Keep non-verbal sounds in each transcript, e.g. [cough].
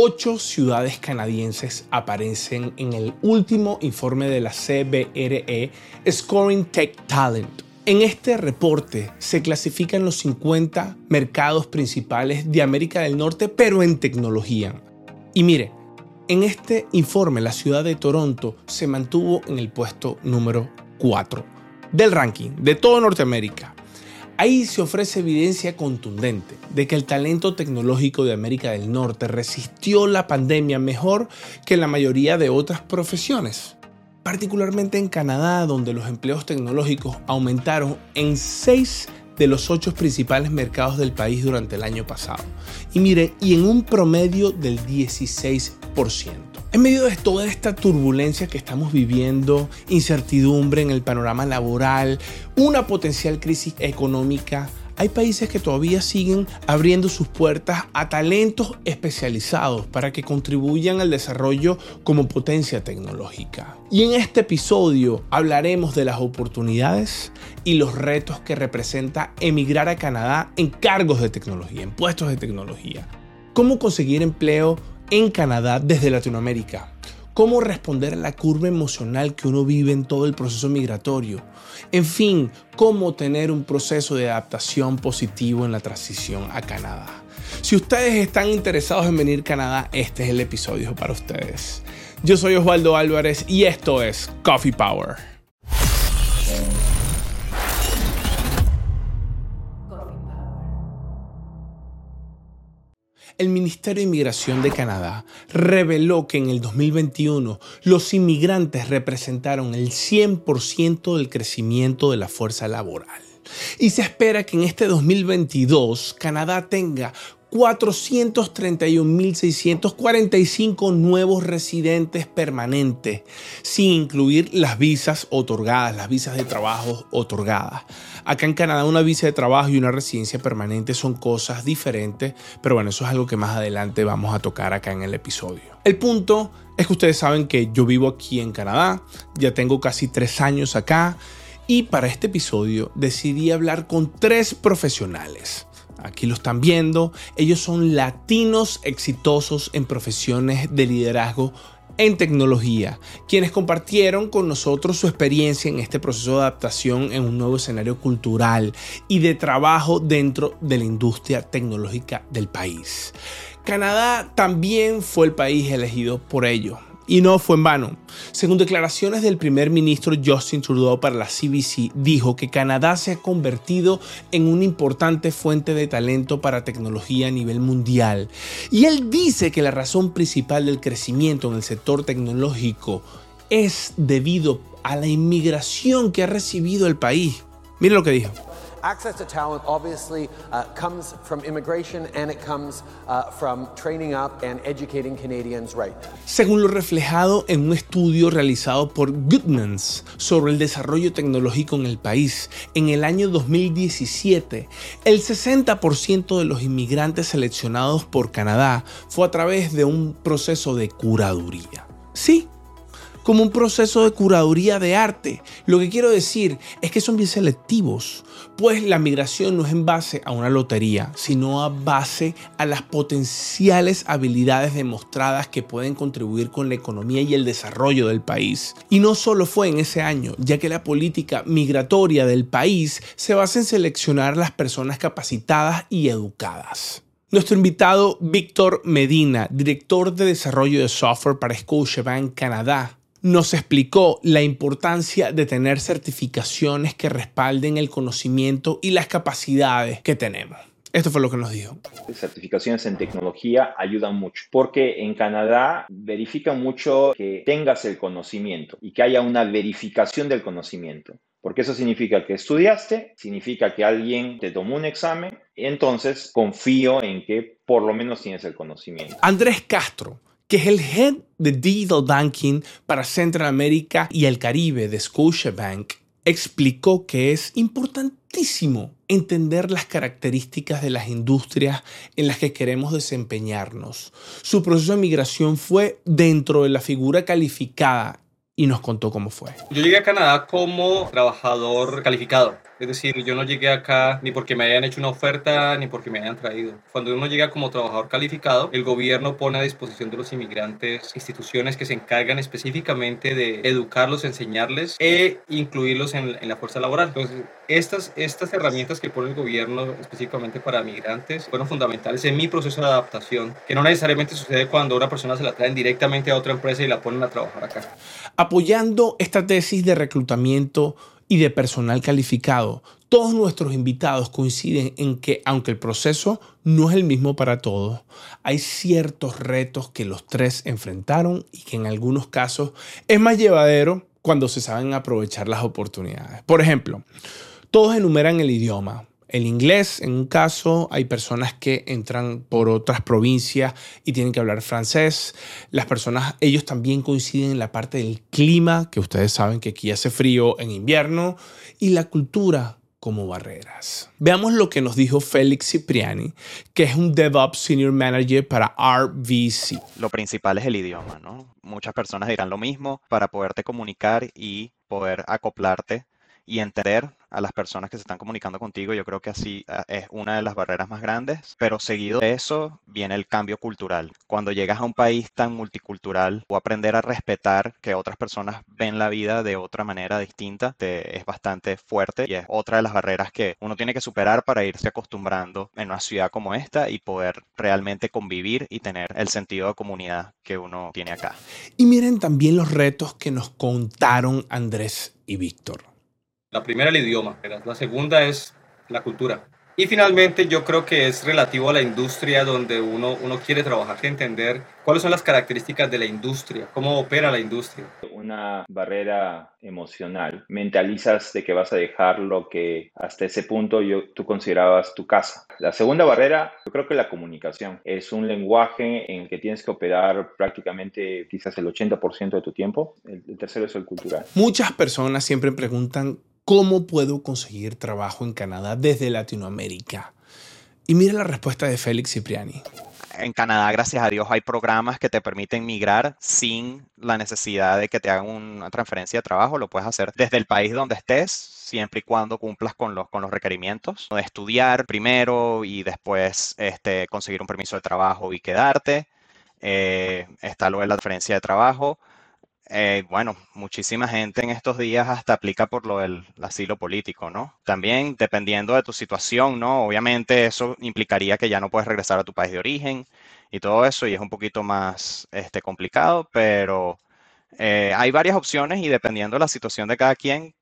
Ocho ciudades canadienses aparecen en el último informe de la CBRE Scoring Tech Talent. En este reporte se clasifican los 50 mercados principales de América del Norte, pero en tecnología. Y mire, en este informe la ciudad de Toronto se mantuvo en el puesto número 4 del ranking de toda Norteamérica. Ahí se ofrece evidencia contundente de que el talento tecnológico de América del Norte resistió la pandemia mejor que la mayoría de otras profesiones, particularmente en Canadá, donde los empleos tecnológicos aumentaron en 6 de los 8 principales mercados del país durante el año pasado. Y mire, y en un promedio del 16%. En medio de toda esta turbulencia que estamos viviendo, incertidumbre en el panorama laboral, una potencial crisis económica, hay países que todavía siguen abriendo sus puertas a talentos especializados para que contribuyan al desarrollo como potencia tecnológica. Y en este episodio hablaremos de las oportunidades y los retos que representa emigrar a Canadá en cargos de tecnología, en puestos de tecnología. Cómo conseguir empleo en Canadá desde Latinoamérica. Cómo responder a la curva emocional que uno vive en todo el proceso migratorio. En fin, cómo tener un proceso de adaptación positivo en la transición a Canadá. Si ustedes están interesados en venir a Canadá, este es el episodio para ustedes. Yo soy Osvaldo Álvarez y esto es Coffee Power. El Ministerio de Inmigración de Canadá reveló que en el 2021 los inmigrantes representaron el 100% del crecimiento de la fuerza laboral. Y se espera que en este 2022 Canadá tenga 431.645 nuevos residentes permanentes, sin incluir las visas otorgadas, las visas de trabajo otorgadas. Acá en Canadá una visa de trabajo y una residencia permanente son cosas diferentes, pero bueno, eso es algo que más adelante vamos a tocar acá en el episodio. El punto es que ustedes saben que yo vivo aquí en Canadá, ya tengo casi tres años acá y para este episodio decidí hablar con tres profesionales Aquí lo están viendo. Ellos son latinos exitosos en profesiones de liderazgo en tecnología, quienes compartieron con nosotros su experiencia en este proceso de adaptación en un nuevo escenario cultural y de trabajo dentro de la industria tecnológica del país. Canadá también fue el país elegido por ello. Y no fue en vano. Según declaraciones del primer ministro Justin Trudeau para la CBC, dijo que Canadá se ha convertido en una importante fuente de talento para tecnología a nivel mundial. Y él dice que la razón principal del crecimiento en el sector tecnológico es debido a la inmigración que ha recibido el país. Mire lo que dijo. Access to talent obviously uh, comes from immigration and it comes uh, from training up and educating Canadians right. Según lo reflejado en un estudio realizado por Goodmans sobre el desarrollo tecnológico en el país, en el año 2017, el 60% de los inmigrantes seleccionados por Canadá fue a través de un proceso de curaduría. Sí, como un proceso de curaduría de arte. Lo que quiero decir es que son bien selectivos, pues la migración no es en base a una lotería, sino a base a las potenciales habilidades demostradas que pueden contribuir con la economía y el desarrollo del país. Y no solo fue en ese año, ya que la política migratoria del país se basa en seleccionar las personas capacitadas y educadas. Nuestro invitado Víctor Medina, director de desarrollo de software para Scotiabank Canadá, nos explicó la importancia de tener certificaciones que respalden el conocimiento y las capacidades que tenemos. Esto fue lo que nos dijo. Certificaciones en tecnología ayudan mucho porque en Canadá verifican mucho que tengas el conocimiento y que haya una verificación del conocimiento. Porque eso significa que estudiaste, significa que alguien te tomó un examen, entonces confío en que por lo menos tienes el conocimiento. Andrés Castro que es el head de Digital Banking para Centroamérica y el Caribe de Scotiabank, explicó que es importantísimo entender las características de las industrias en las que queremos desempeñarnos. Su proceso de migración fue dentro de la figura calificada y nos contó cómo fue. Yo llegué a Canadá como trabajador calificado Es decir, yo no llegué acá ni porque me hayan hecho una oferta ni porque me hayan traído. Cuando uno llega como trabajador calificado, el gobierno pone a disposición de los inmigrantes instituciones que se encargan específicamente de educarlos, enseñarles e incluirlos en, en la fuerza laboral. Entonces, estas, estas herramientas que pone el gobierno específicamente para migrantes fueron fundamentales en mi proceso de adaptación, que no necesariamente sucede cuando una persona se la traen directamente a otra empresa y la ponen a trabajar acá. Apoyando esta tesis de reclutamiento y de personal calificado, todos nuestros invitados coinciden en que aunque el proceso no es el mismo para todos, hay ciertos retos que los tres enfrentaron y que en algunos casos es más llevadero cuando se saben aprovechar las oportunidades. Por ejemplo, todos enumeran el idioma, el inglés, en un caso, hay personas que entran por otras provincias y tienen que hablar francés. Las personas, ellos también coinciden en la parte del clima, que ustedes saben que aquí hace frío en invierno, y la cultura como barreras. Veamos lo que nos dijo Félix Cipriani, que es un DevOps Senior Manager para RVC. Lo principal es el idioma, ¿no? Muchas personas dirán lo mismo para poderte comunicar y poder acoplarte y entender a las personas que se están comunicando contigo. Yo creo que así ah, es una de las barreras más grandes, pero seguido de eso viene el cambio cultural. Cuando llegas a un país tan multicultural o aprender a respetar que otras personas ven la vida de otra manera distinta, es bastante fuerte y es otra de las barreras que uno tiene que superar para irse acostumbrando en una ciudad como esta y poder realmente convivir y tener el sentido de comunidad que uno tiene acá. Y miren también los retos que nos contaron Andrés y Víctor. La primera el idioma, la segunda es la cultura. Y finalmente yo creo que es relativo a la industria donde uno, uno quiere trabajar, que entender cuáles son las características de la industria, cómo opera la industria. Una barrera emocional. Mentalizas de que vas a dejar lo que hasta ese punto yo, tú considerabas tu casa. La segunda barrera, yo creo que la comunicación. Es un lenguaje en el que tienes que operar prácticamente quizás el 80% de tu tiempo. El, el tercero es el cultural. Muchas personas siempre preguntan ¿Cómo puedo conseguir trabajo en Canadá desde Latinoamérica? Y mira la respuesta de Félix Cipriani. En Canadá, gracias a Dios, hay programas que te permiten migrar sin la necesidad de que te hagan una transferencia de trabajo. Lo puedes hacer desde el país donde estés, siempre y cuando cumplas con los, con los requerimientos de estudiar primero y después este, conseguir un permiso de trabajo y quedarte. Eh, está luego la transferencia de trabajo. Eh, bueno, muchísima gente en estos días hasta aplica por lo del asilo político, ¿no? También dependiendo de tu situación, ¿no? Obviamente eso implicaría que ya no puedes regresar a tu país de origen y todo eso y es un poquito más este, complicado, pero eh, hay varias opciones y dependiendo de la situación de cada quien,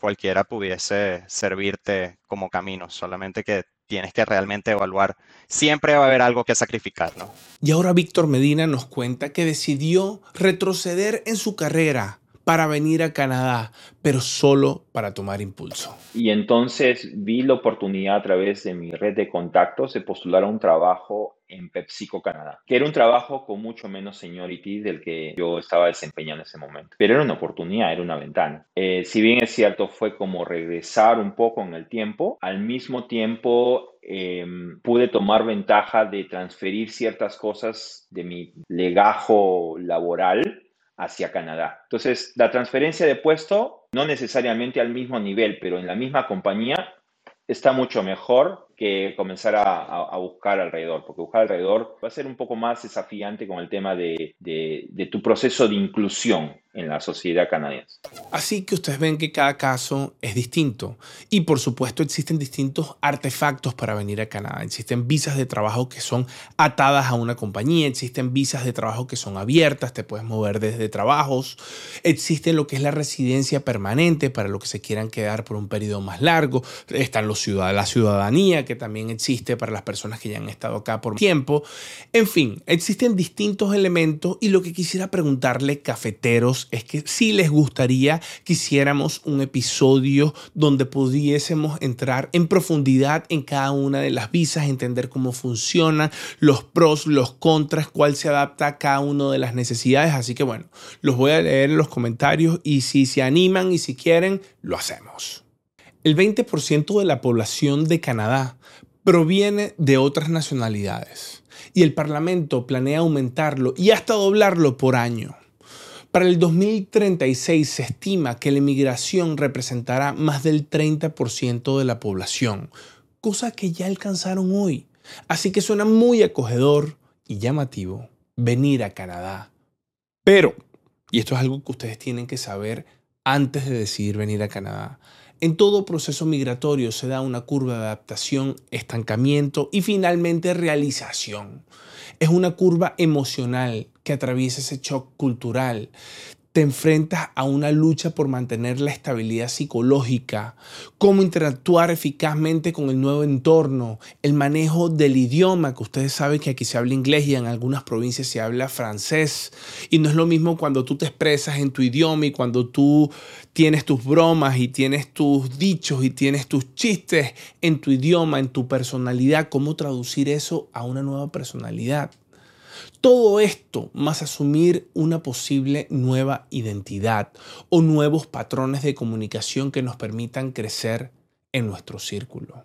cualquiera pudiese servirte como camino, solamente que tienes que realmente evaluar. Siempre va a haber algo que sacrificar, ¿no? Y ahora Víctor Medina nos cuenta que decidió retroceder en su carrera para venir a Canadá, pero solo para tomar impulso. Y entonces vi la oportunidad a través de mi red de contactos de postular a un trabajo en PepsiCo Canadá, que era un trabajo con mucho menos seniority del que yo estaba desempeñando en ese momento. Pero era una oportunidad, era una ventana. Eh, si bien es cierto, fue como regresar un poco en el tiempo, al mismo tiempo em, pude tomar ventaja de transferir ciertas cosas de mi legajo laboral hacia Canadá. Entonces, la transferencia de puesto, no necesariamente al mismo nivel, pero en la misma compañía, está mucho mejor que comenzar a, buscar alrededor, porque buscar alrededor va a ser un poco más desafiante con el tema de, de, tu proceso de inclusión en la sociedad canadiense. Así que ustedes ven que cada caso es distinto y por supuesto existen distintos artefactos para venir a Canadá. Existen visas de trabajo que son atadas a una compañía, existen visas de trabajo que son abiertas, te puedes mover desde trabajos, existe lo que es la residencia permanente para los que se quieran quedar por un periodo más largo, están los ciudad la ciudadanía que también existe para las personas que ya han estado acá por tiempo. En fin, existen distintos elementos y lo que quisiera preguntarle, cafeteros, es que si les gustaría que hiciéramos un episodio donde pudiésemos entrar en profundidad en cada una de las visas, entender cómo funcionan, los pros, los contras, cuál se adapta a cada una de las necesidades. Así que bueno, los voy a leer en los comentarios y si se animan y si quieren, lo hacemos. El 20% de la población de Canadá proviene de otras nacionalidades y el Parlamento planea aumentarlo y hasta doblarlo por año. Para el 2036 se estima que la inmigración representará más del 30% de la población, cosa que ya alcanzaron hoy. Así que suena muy acogedor y llamativo venir a Canadá. Pero, y esto es algo que ustedes tienen que saber antes de decidir venir a Canadá, en todo proceso migratorio se da una curva de adaptación, estancamiento y finalmente realización. Es una curva emocional que atraviesa ese shock cultural te enfrentas a una lucha por mantener la estabilidad psicológica, cómo interactuar eficazmente con el nuevo entorno, el manejo del idioma, que ustedes saben que aquí se habla inglés y en algunas provincias se habla francés. Y no es lo mismo cuando tú te expresas en tu idioma y cuando tú tienes tus bromas y tienes tus dichos y tienes tus chistes en tu idioma, en tu personalidad, cómo traducir eso a una nueva personalidad. Todo esto más asumir una posible nueva identidad o nuevos patrones de comunicación que nos permitan crecer en nuestro círculo.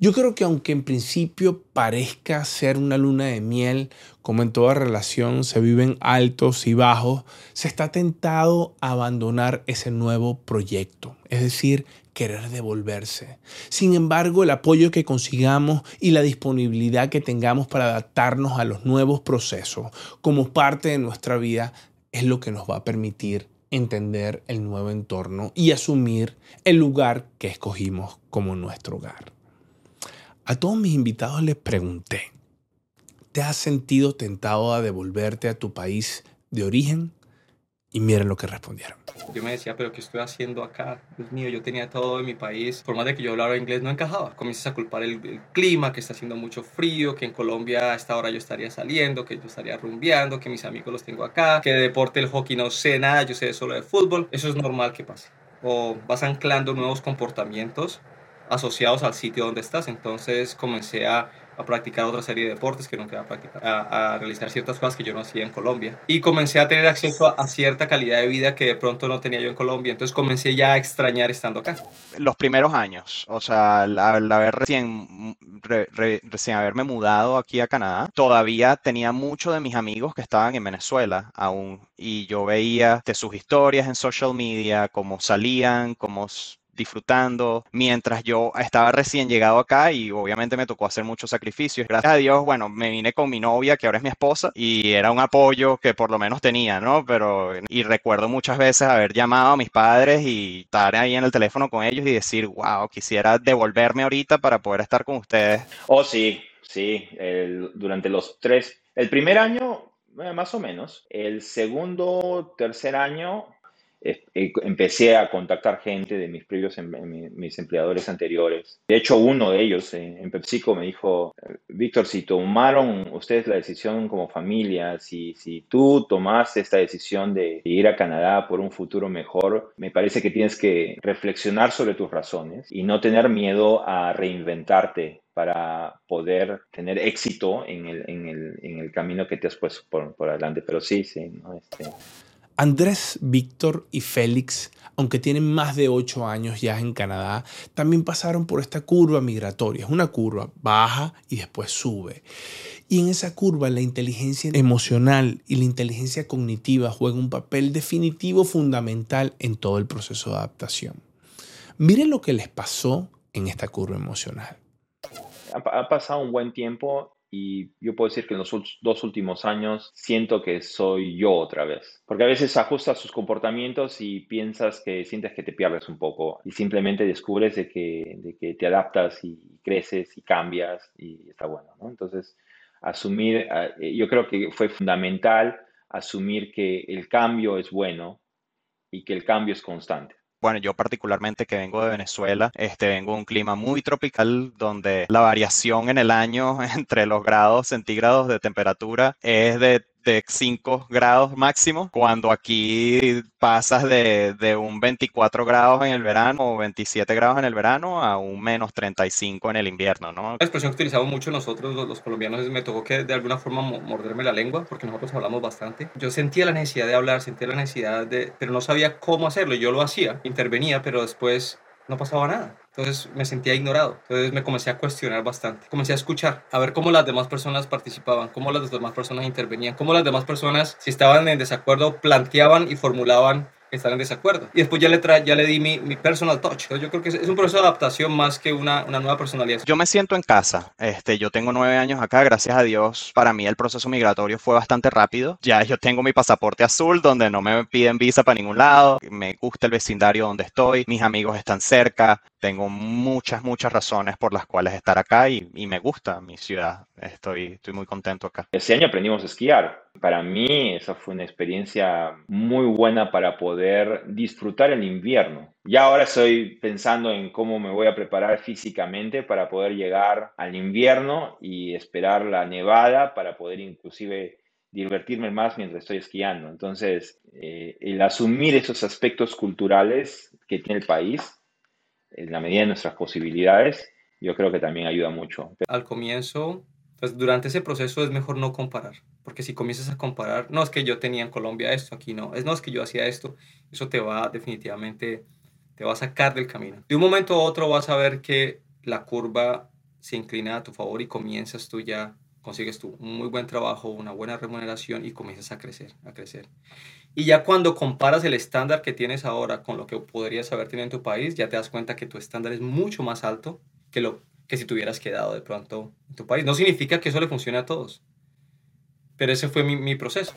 Yo creo que aunque en principio parezca ser una luna de miel, como en toda relación se viven altos y bajos, se está tentado a abandonar ese nuevo proyecto, es decir, querer devolverse. Sin embargo, el apoyo que consigamos y la disponibilidad que tengamos para adaptarnos a los nuevos procesos como parte de nuestra vida es lo que nos va a permitir entender el nuevo entorno y asumir el lugar que escogimos como nuestro hogar. A todos mis invitados les pregunté, ¿te has sentido tentado a devolverte a tu país de origen? Y miren lo que respondieron. Yo me decía, pero ¿qué estoy haciendo acá? Dios mío, yo tenía todo en mi país. Por más de que yo hablara inglés, no encajaba. Comienzas a culpar el, clima, que está haciendo mucho frío, que en Colombia a esta hora yo estaría saliendo, que yo estaría rumbeando, que mis amigos los tengo acá, que de deporte el hockey no sé nada, yo sé solo de fútbol. Eso es normal que pase. O vas anclando nuevos comportamientos asociados al sitio donde estás. Entonces comencé a a practicar otra serie de deportes que nunca a practicar, a, realizar ciertas cosas que yo no hacía en Colombia. Y comencé a tener acceso a, cierta calidad de vida que de pronto no tenía yo en Colombia. Entonces comencé ya a extrañar estando acá. Los primeros años, o sea, al, haber recién, recién haberme mudado aquí a Canadá, todavía tenía muchos de mis amigos que estaban en Venezuela aún. Y yo veía de sus historias en social media, cómo salían, cómo disfrutando mientras yo estaba recién llegado acá y obviamente me tocó hacer muchos sacrificios. Gracias a Dios, bueno, me vine con mi novia, que ahora es mi esposa, y era un apoyo que por lo menos tenía, ¿no? Pero, y recuerdo muchas veces haber llamado a mis padres y estar ahí en el teléfono con ellos y decir, wow, quisiera devolverme ahorita para poder estar con ustedes. Oh, sí, sí, durante los tres, el primer año, eh, más o menos, el segundo, tercer año, empecé a contactar gente de mis previos, em, mis empleadores anteriores. De hecho, uno de ellos eh, en PepsiCo me dijo, Víctor, si tomaron ustedes la decisión como familia, si, si tú tomaste esta decisión de ir a Canadá por un futuro mejor, me parece que tienes que reflexionar sobre tus razones y no tener miedo a reinventarte para poder tener éxito en el, en el, en el camino que te has puesto por, por adelante. Pero sí, sí, ¿no? Este, Andrés, Víctor y Félix, aunque tienen más de ocho años ya en Canadá, también pasaron por esta curva migratoria. Es una curva baja y después sube. Y en esa curva la inteligencia emocional y la inteligencia cognitiva juegan un papel definitivo fundamental en todo el proceso de adaptación. Miren lo que les pasó en esta curva emocional. Ha pasado un buen tiempo y yo puedo decir que en los dos últimos años siento que soy yo otra vez. Porque a veces ajustas sus comportamientos y piensas que sientes que te pierdes un poco y simplemente descubres de que, de que te adaptas y creces y cambias y está bueno. ¿no? Entonces, asumir, eh, yo creo que fue fundamental asumir que el cambio es bueno y que el cambio es constante. Bueno, yo particularmente que vengo de Venezuela, este, vengo de un clima muy tropical donde la variación en el año [laughs] entre los grados centígrados de temperatura es de de 5 grados máximo, cuando aquí pasas de, de, un 24 grados en el verano o 27 grados en el verano a un menos 35 en el invierno, ¿no? La expresión que utilizamos mucho nosotros los, colombianos es me tocó que de alguna forma morderme la lengua, porque nosotros hablamos bastante. Yo sentía la necesidad de hablar, sentía la necesidad de, pero no sabía cómo hacerlo, yo lo hacía, intervenía, pero después no pasaba nada. Entonces me sentía ignorado. Entonces me comencé a cuestionar bastante. Comencé a escuchar, a ver cómo las demás personas participaban, cómo las demás personas intervenían, cómo las demás personas, si estaban en desacuerdo, planteaban y formulaban estar en desacuerdo. Y después ya le, tra ya le di mi, mi personal touch. Entonces yo creo que es, es, un proceso de adaptación más que una, una, nueva personalidad. Yo me siento en casa. Este, yo tengo nueve años acá, gracias a Dios. Para mí el proceso migratorio fue bastante rápido. Ya yo tengo mi pasaporte azul donde no me piden visa para ningún lado. Me gusta el vecindario donde estoy. Mis amigos están cerca. Tengo muchas, muchas razones por las cuales estar acá y, y me gusta mi ciudad. Estoy, estoy muy contento acá. Ese año aprendimos a esquiar. Para mí esa fue una experiencia muy buena para poder disfrutar el invierno. Ya ahora estoy pensando en cómo me voy a preparar físicamente para poder llegar al invierno y esperar la nevada para poder inclusive divertirme más mientras estoy esquiando. Entonces, eh, el asumir esos aspectos culturales que tiene el país, en la medida de nuestras posibilidades, yo creo que también ayuda mucho. Al comienzo pues durante ese proceso es mejor no comparar, porque si comienzas a comparar, no es que yo tenía en Colombia esto, aquí no, es no es que yo hacía esto, eso te va definitivamente, te va a sacar del camino. De un momento a otro vas a ver que la curva se inclina a tu favor y comienzas tú ya, consigues tú un muy buen trabajo, una buena remuneración y comienzas a crecer, a crecer. Y ya cuando comparas el estándar que tienes ahora con lo que podrías haber tenido en tu país, ya te das cuenta que tu estándar es mucho más alto que lo que si te hubieras quedado de pronto en tu país. No significa que eso le funcione a todos, pero ese fue mi, mi proceso.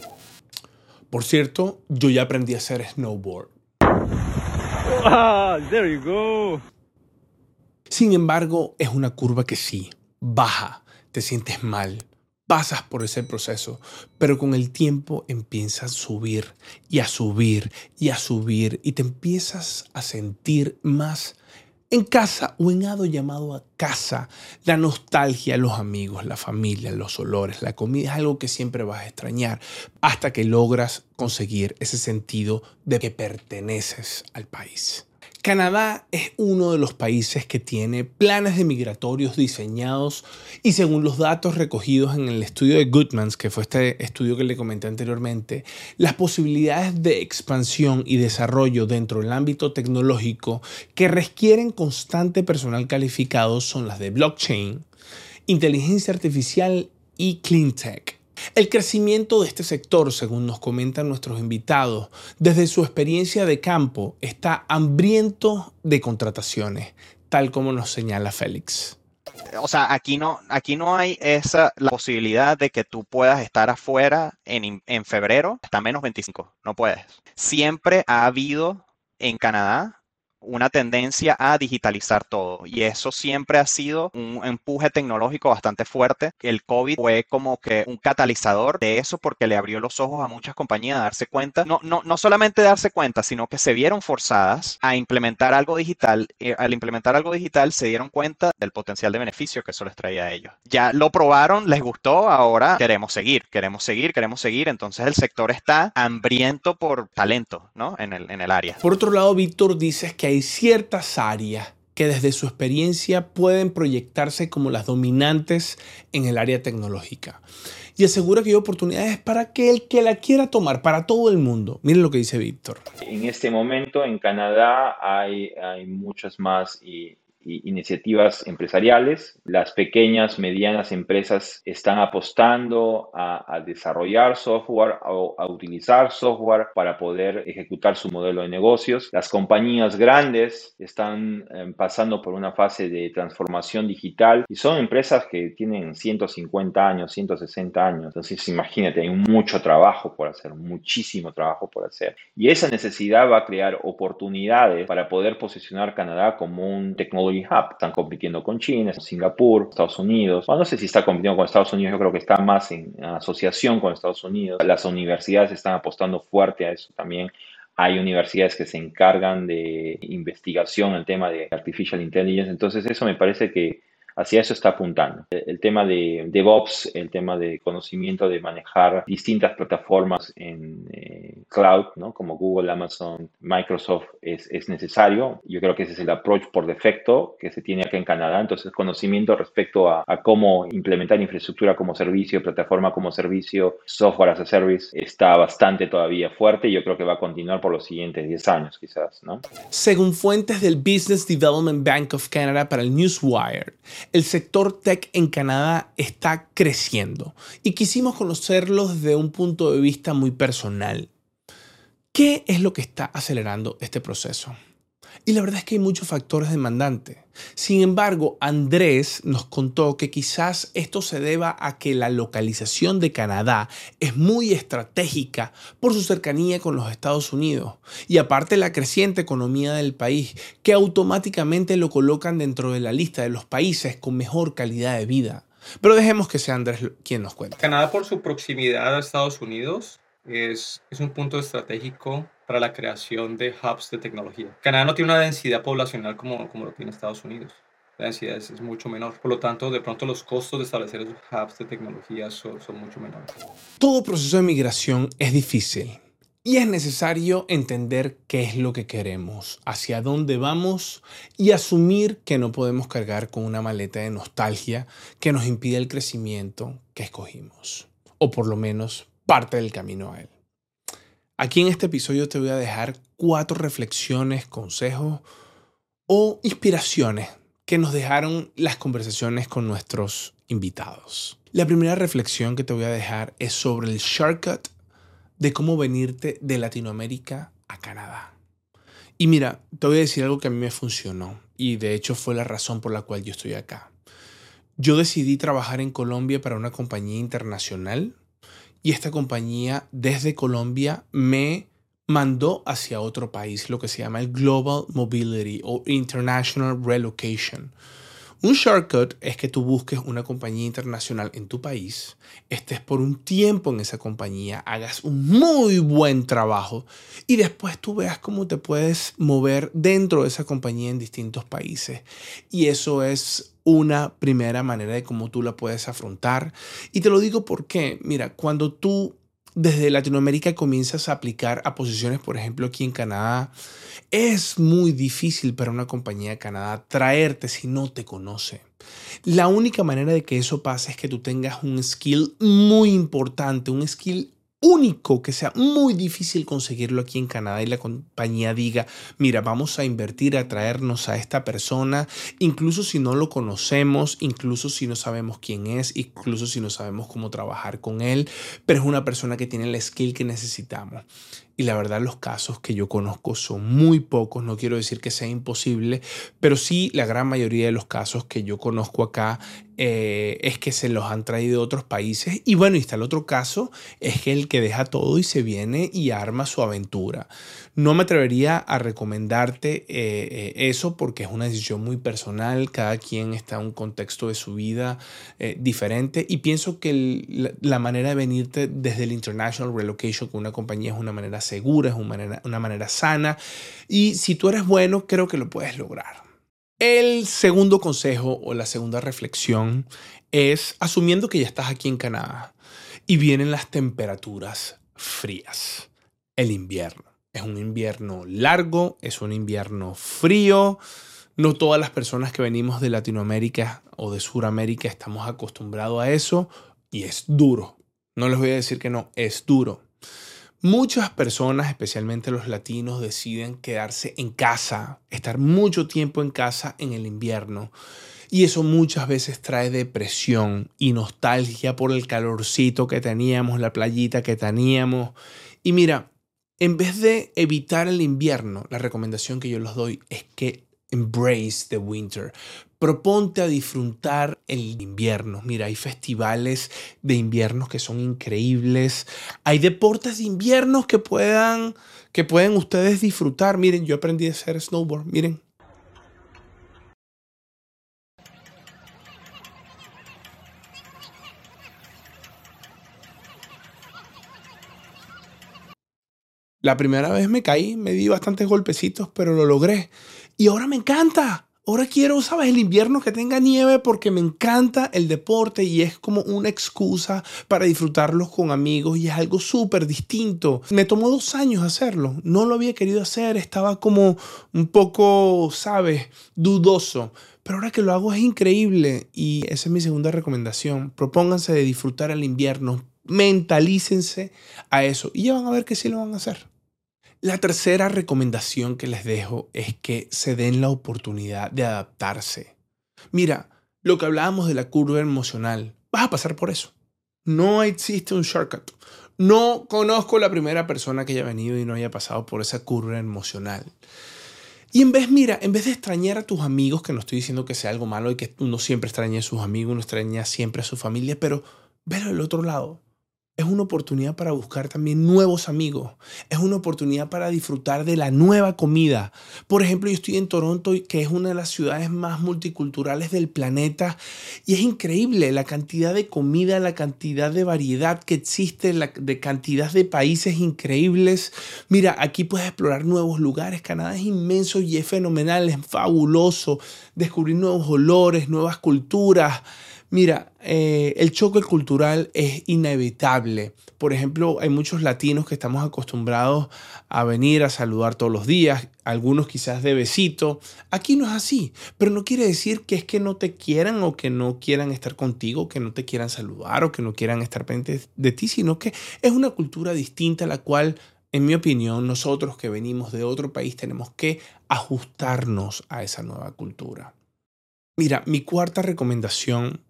Por cierto, yo ya aprendí a hacer snowboard. Ah, there you go. Sin embargo, es una curva que sí, baja, te sientes mal, pasas por ese proceso, pero con el tiempo empiezas a subir y a subir y a subir y te empiezas a sentir más en casa o en ado llamado a casa, la nostalgia, los amigos, la familia, los olores, la comida es algo que siempre vas a extrañar hasta que logras conseguir ese sentido de que perteneces al país. Canadá es uno de los países que tiene planes de migratorios diseñados y según los datos recogidos en el estudio de Goodmans, que fue este estudio que le comenté anteriormente, las posibilidades de expansión y desarrollo dentro del ámbito tecnológico que requieren constante personal calificado son las de blockchain, inteligencia artificial y clean tech. El crecimiento de este sector, según nos comentan nuestros invitados, desde su experiencia de campo, está hambriento de contrataciones, tal como nos señala Félix. O sea, aquí no, aquí no hay esa la posibilidad de que tú puedas estar afuera en, en febrero hasta menos 25. No puedes. Siempre ha habido en Canadá una tendencia a digitalizar todo y eso siempre ha sido un empuje tecnológico bastante fuerte. El COVID fue como que un catalizador de eso porque le abrió los ojos a muchas compañías a darse cuenta, no, no, no solamente darse cuenta, sino que se vieron forzadas a implementar algo digital. Y al implementar algo digital se dieron cuenta del potencial de beneficio que eso les traía a ellos. Ya lo probaron, les gustó, ahora queremos seguir, queremos seguir, queremos seguir. Entonces el sector está hambriento por talento, ¿no? En el, en el área. Por otro lado, Víctor, dices que hay ciertas áreas que desde su experiencia pueden proyectarse como las dominantes en el área tecnológica. Y asegura que hay oportunidades para aquel que la quiera tomar, para todo el mundo. Miren lo que dice Víctor. En este momento en Canadá hay, hay muchas más y iniciativas empresariales. Las pequeñas, medianas empresas están apostando a, a desarrollar software o a, utilizar software para poder ejecutar su modelo de negocios. Las compañías grandes están eh, pasando por una fase de transformación digital y son empresas que tienen 150 años, 160 años. Entonces, imagínate, hay mucho trabajo por hacer, muchísimo trabajo por hacer. Y esa necesidad va a crear oportunidades para poder posicionar Canadá como un tecnología Hub. Están compitiendo con China, Singapur, Estados Unidos. No sé si está compitiendo con Estados Unidos, yo creo que está más en asociación con Estados Unidos. Las universidades están apostando fuerte a eso también. Hay universidades que se encargan de investigación en el tema de Artificial Intelligence. Entonces, eso me parece que hacia eso está apuntando. El tema de DevOps, el tema de conocimiento de manejar distintas plataformas en, eh, cloud, ¿no? como Google, Amazon, Microsoft, es, es, necesario. Yo creo que ese es el approach por defecto que se tiene acá en Canadá. Entonces, conocimiento respecto a, a cómo implementar infraestructura como servicio, plataforma como servicio, software as a service, está bastante todavía fuerte y yo creo que va a continuar por los siguientes 10 años quizás. ¿no? Según fuentes del Business Development Bank of Canada para el Newswire, el sector tech en Canadá está creciendo y quisimos conocerlo desde un punto de vista muy personal. ¿Qué es lo que está acelerando este proceso? Y la verdad es que hay muchos factores demandantes. Sin embargo, Andrés nos contó que quizás esto se deba a que la localización de Canadá es muy estratégica por su cercanía con los Estados Unidos y aparte la creciente economía del país que automáticamente lo colocan dentro de la lista de los países con mejor calidad de vida. Pero dejemos que sea Andrés quien nos cuente. Canadá por su proximidad a Estados Unidos es, es un punto estratégico para la creación de hubs de tecnología. Canadá no tiene una densidad poblacional como, como lo tiene Estados Unidos. La densidad es, mucho menor. Por lo tanto, de pronto los costos de establecer esos hubs de tecnología son, son mucho menores. Todo proceso de migración es difícil y es necesario entender qué es lo que queremos, hacia dónde vamos y asumir que no podemos cargar con una maleta de nostalgia que nos impide el crecimiento que escogimos, o por lo menos parte del camino a él. Aquí en este episodio te voy a dejar cuatro reflexiones, consejos o inspiraciones que nos dejaron las conversaciones con nuestros invitados. La primera reflexión que te voy a dejar es sobre el shortcut de cómo venirte de Latinoamérica a Canadá. Y mira, te voy a decir algo que a mí me funcionó y de hecho fue la razón por la cual yo estoy acá. Yo decidí trabajar en Colombia para una compañía internacional y esta compañía desde Colombia me mandó hacia otro país, lo que se llama el Global Mobility o International Relocation. Un shortcut es que tú busques una compañía internacional en tu país, estés por un tiempo en esa compañía, hagas un muy buen trabajo y después tú veas cómo te puedes mover dentro de esa compañía en distintos países. Y eso es una primera manera de cómo tú la puedes afrontar. Y te lo digo porque, mira, cuando tú desde Latinoamérica comienzas a aplicar a posiciones, por ejemplo, aquí en Canadá, es muy difícil para una compañía de Canadá traerte si no te conoce. La única manera de que eso pase es que tú tengas un skill muy importante, un skill único que sea muy difícil conseguirlo aquí en Canadá y la compañía diga, mira, vamos a invertir a traernos a esta persona, incluso si no lo conocemos, incluso si no sabemos quién es, incluso si no sabemos cómo trabajar con él, pero es una persona que tiene el skill que necesitamos. Y la verdad los casos que yo conozco son muy pocos, no quiero decir que sea imposible, pero sí la gran mayoría de los casos que yo conozco acá eh, es que se los han traído de otros países. Y bueno, y está el otro caso, es que el que deja todo y se viene y arma su aventura. No me atrevería a recomendarte eh, eh, eso porque es una decisión muy personal, cada quien está en un contexto de su vida diferente y pienso que la, manera de venirte desde el International Relocation con una compañía es una manera segura, es una manera, una manera sana y si tú eres bueno creo que lo puedes lograr. El segundo consejo o la segunda reflexión es asumiendo que ya estás aquí en Canadá y vienen las temperaturas frías, el invierno. Es un invierno largo, es un invierno frío. No todas las personas que venimos de Latinoamérica o de Sudamérica estamos acostumbrados a eso y es duro. No les voy a decir que no, es duro. Muchas personas, especialmente los latinos, deciden quedarse en casa, estar mucho tiempo en casa en el invierno. Y eso muchas veces trae depresión y nostalgia por el calorcito que teníamos, la playita que teníamos. Y mira, en vez de evitar el invierno, la recomendación que yo les doy es que embrace the winter. Proponte a disfrutar el invierno. Mira, hay festivales de inviernos que son increíbles. Hay deportes de inviernos que puedan que pueden ustedes disfrutar. Miren, yo aprendí a hacer snowboard. Miren, La primera vez me caí, me di bastantes golpecitos, pero lo logré. Y ahora me encanta. Ahora quiero, ¿sabes? El invierno que tenga nieve porque me encanta el deporte y es como una excusa para disfrutarlos con amigos y es algo súper distinto. Me tomó dos años hacerlo. No lo había querido hacer. Estaba como un poco, ¿sabes? Dudoso. Pero ahora que lo hago es increíble y esa es mi segunda recomendación. Propónganse de disfrutar el invierno. Mentalícense a eso y ya van a ver que sí lo van a hacer. La tercera recomendación que les dejo es que se den la oportunidad de adaptarse. Mira, lo que hablábamos de la curva emocional, vas a pasar por eso. No existe un shortcut. No conozco la primera persona que haya venido y no haya pasado por esa curva emocional. Y en vez, mira, en vez de extrañar a tus amigos, que no estoy diciendo que sea algo malo y que uno siempre extrañe a sus amigos, uno extraña siempre a su familia, pero velo del otro lado es una oportunidad para buscar también nuevos amigos. Es una oportunidad para disfrutar de la nueva comida. Por ejemplo, yo estoy en Toronto, que es una de las ciudades más multiculturales del planeta, y es increíble la cantidad de comida, la cantidad de variedad que existe, la de cantidad de países increíbles. Mira, aquí puedes explorar nuevos lugares. Canadá es inmenso y es fenomenal, es fabuloso. Descubrir nuevos olores, nuevas culturas. Mira, eh, el choque cultural es inevitable. Por ejemplo, hay muchos latinos que estamos acostumbrados a venir a saludar todos los días, algunos quizás de besito. Aquí no es así, pero no quiere decir que es que no te quieran o que no quieran estar contigo, que no te quieran saludar o que no quieran estar pendientes de ti, sino que es una cultura distinta a la cual en mi opinión, nosotros que venimos de otro país tenemos que ajustarnos a esa nueva cultura. Mira, mi cuarta recomendación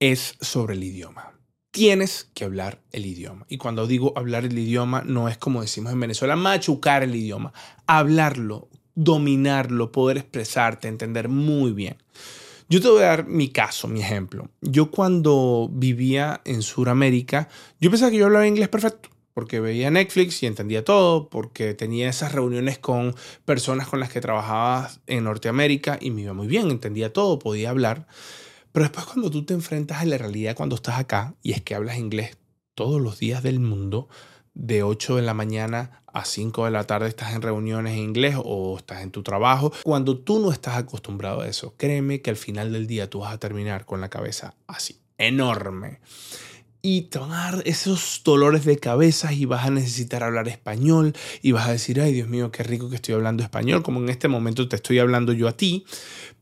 es sobre el idioma. Tienes que hablar el idioma. Y cuando digo hablar el idioma, no es como decimos en Venezuela, machucar el idioma. Hablarlo, dominarlo, poder expresarte, entender muy bien. Yo te voy a dar mi caso, mi ejemplo. Yo cuando vivía en Sudamérica, yo pensaba que yo hablaba inglés perfecto, porque veía Netflix y entendía todo, porque tenía esas reuniones con personas con las que trabajaba en Norteamérica y me iba muy bien, entendía todo, podía hablar. Pero después cuando tú te enfrentas a la realidad cuando estás acá, y es que hablas inglés todos los días del mundo, de 8 de la mañana a 5 de la tarde estás en reuniones en inglés o estás en tu trabajo. Cuando tú no estás acostumbrado a eso, créeme que al final del día tú vas a terminar con la cabeza así, enorme. Y te van a dar esos dolores de cabeza y vas a necesitar hablar español y vas a decir, ay Dios mío, qué rico que estoy hablando español, como en este momento te estoy hablando yo a ti.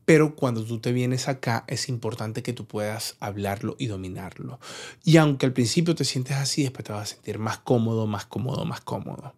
Pero cuando tú te vienes acá es importante que tú puedas hablarlo y dominarlo. Y aunque al principio te sientes así, después te vas a sentir más cómodo, más cómodo, más cómodo.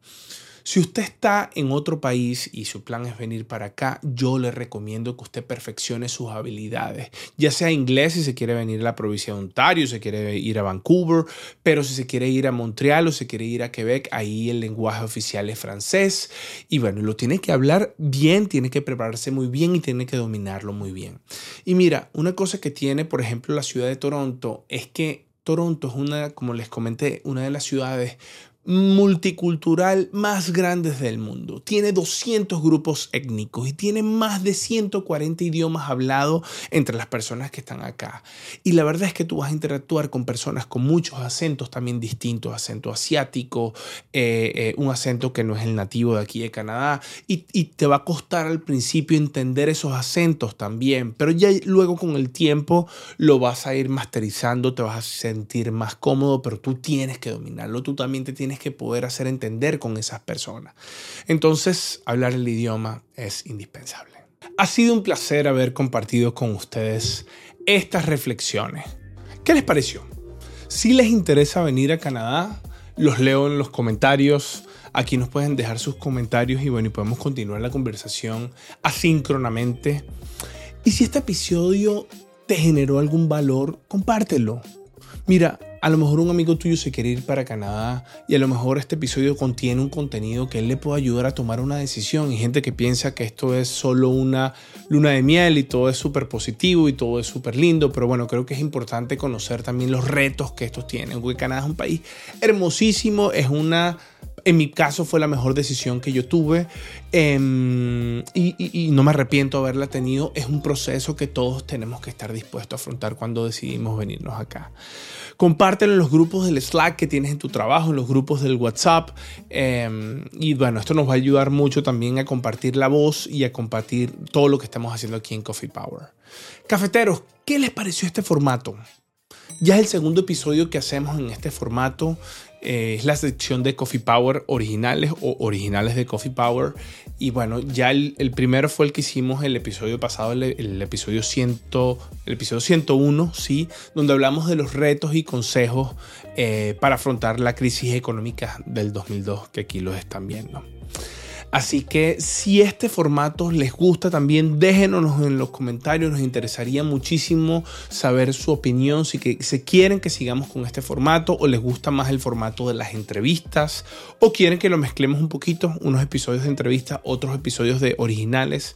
Si usted está en otro país y su plan es venir para acá, yo le recomiendo que usted perfeccione sus habilidades, ya sea inglés si se quiere venir a la provincia de Ontario, si se quiere ir a Vancouver, pero si se quiere ir a Montreal o se quiere ir a Quebec, ahí el lenguaje oficial es francés y bueno, lo tiene que hablar bien, tiene que prepararse muy bien y tiene que dominarlo muy bien. Y mira, una cosa que tiene, por ejemplo, la ciudad de Toronto es que Toronto es una, como les comenté, una de las ciudades multicultural más grandes del mundo. Tiene 200 grupos étnicos y tiene más de 140 idiomas hablados entre las personas que están acá. Y la verdad es que tú vas a interactuar con personas con muchos acentos también distintos, acento asiático, eh, eh, un acento que no es el nativo de aquí de Canadá, y, y te va a costar al principio entender esos acentos también, pero ya luego con el tiempo lo vas a ir masterizando, te vas a sentir más cómodo, pero tú tienes que dominarlo, tú también te tienes que poder hacer entender con esas personas. Entonces, hablar el idioma es indispensable. Ha sido un placer haber compartido con ustedes estas reflexiones. ¿Qué les pareció? Si les interesa venir a Canadá, los leo en los comentarios. Aquí nos pueden dejar sus comentarios y bueno, y podemos continuar la conversación asíncronamente. Y si este episodio te generó algún valor, compártelo. Mira, a lo mejor un amigo tuyo se quiere ir para Canadá y a lo mejor este episodio contiene un contenido que él le pueda ayudar a tomar una decisión. Y gente que piensa que esto es solo una luna de miel y todo es súper positivo y todo es súper lindo. Pero bueno, creo que es importante conocer también los retos que estos tienen. Porque Canadá es un país hermosísimo, es una en mi caso fue la mejor decisión que yo tuve em, y, y, no me arrepiento de haberla tenido. Es un proceso que todos tenemos que estar dispuestos a afrontar cuando decidimos venirnos acá. Compártelo en los grupos del Slack que tienes en tu trabajo, en los grupos del WhatsApp. Em, y bueno, esto nos va a ayudar mucho también a compartir la voz y a compartir todo lo que estamos haciendo aquí en Coffee Power. Cafeteros, ¿qué les pareció este formato? Ya es el segundo episodio que hacemos en este formato. Eh, es la sección de Coffee Power originales o originales de Coffee Power. Y bueno, ya el, primero fue el que hicimos el episodio pasado, el, episodio, 100, el episodio 101, ¿sí? donde hablamos de los retos y consejos eh, para afrontar la crisis económica del 2002, que aquí los están viendo. Así que si este formato les gusta también, déjenos en los comentarios. Nos interesaría muchísimo saber su opinión, si que, quieren que sigamos con este formato o les gusta más el formato de las entrevistas o quieren que lo mezclemos un poquito, unos episodios de entrevistas, otros episodios de originales.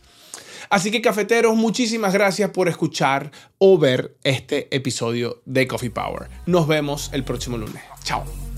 Así que cafeteros, muchísimas gracias por escuchar o ver este episodio de Coffee Power. Nos vemos el próximo lunes. Chao.